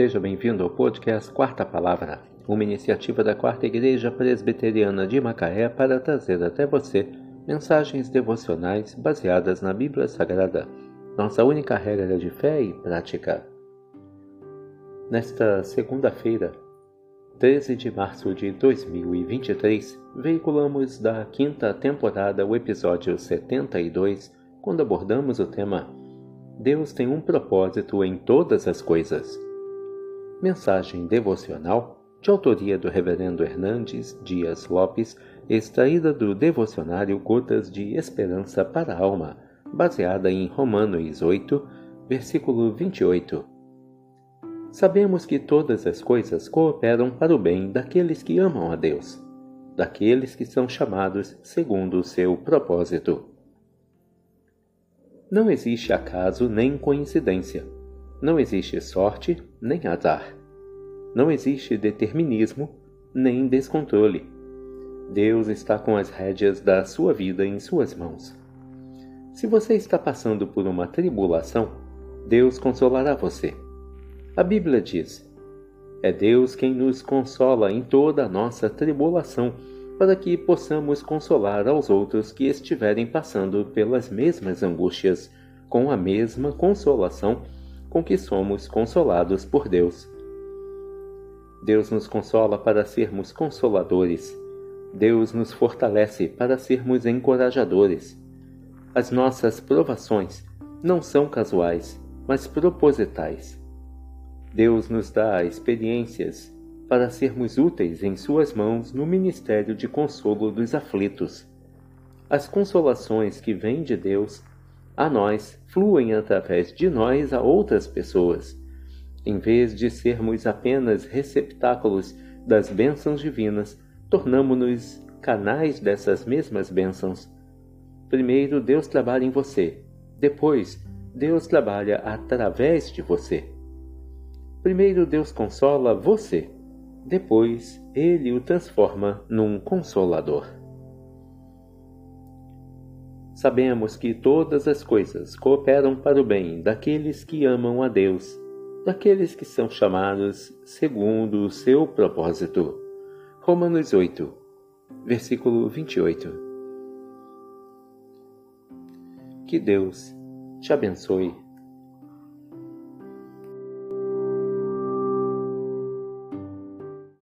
Seja bem-vindo ao podcast Quarta Palavra, uma iniciativa da Quarta Igreja Presbiteriana de Macaé para trazer até você mensagens devocionais baseadas na Bíblia Sagrada, nossa única regra de fé e prática. Nesta segunda-feira, 13 de março de 2023, veiculamos da quinta temporada o episódio 72, quando abordamos o tema Deus tem um propósito em todas as coisas. Mensagem devocional de autoria do Reverendo Hernandes Dias Lopes, extraída do devocionário Gotas de Esperança para a Alma, baseada em Romanos 8, versículo 28. Sabemos que todas as coisas cooperam para o bem daqueles que amam a Deus, daqueles que são chamados segundo o seu propósito. Não existe acaso nem coincidência não existe sorte nem azar. Não existe determinismo nem descontrole. Deus está com as rédeas da sua vida em suas mãos. Se você está passando por uma tribulação, Deus consolará você. A Bíblia diz: É Deus quem nos consola em toda a nossa tribulação, para que possamos consolar aos outros que estiverem passando pelas mesmas angústias, com a mesma consolação com que somos consolados por Deus. Deus nos consola para sermos consoladores. Deus nos fortalece para sermos encorajadores. As nossas provações não são casuais, mas propositais. Deus nos dá experiências para sermos úteis em Suas mãos no ministério de consolo dos aflitos. As consolações que vêm de Deus a nós fluem através de nós a outras pessoas, em vez de sermos apenas receptáculos das bênçãos divinas, tornamo-nos canais dessas mesmas bênçãos. Primeiro Deus trabalha em você, depois Deus trabalha através de você. Primeiro Deus consola você, depois ele o transforma num consolador. Sabemos que todas as coisas cooperam para o bem daqueles que amam a Deus, daqueles que são chamados segundo o seu propósito. Romanos 8, versículo 28. Que Deus te abençoe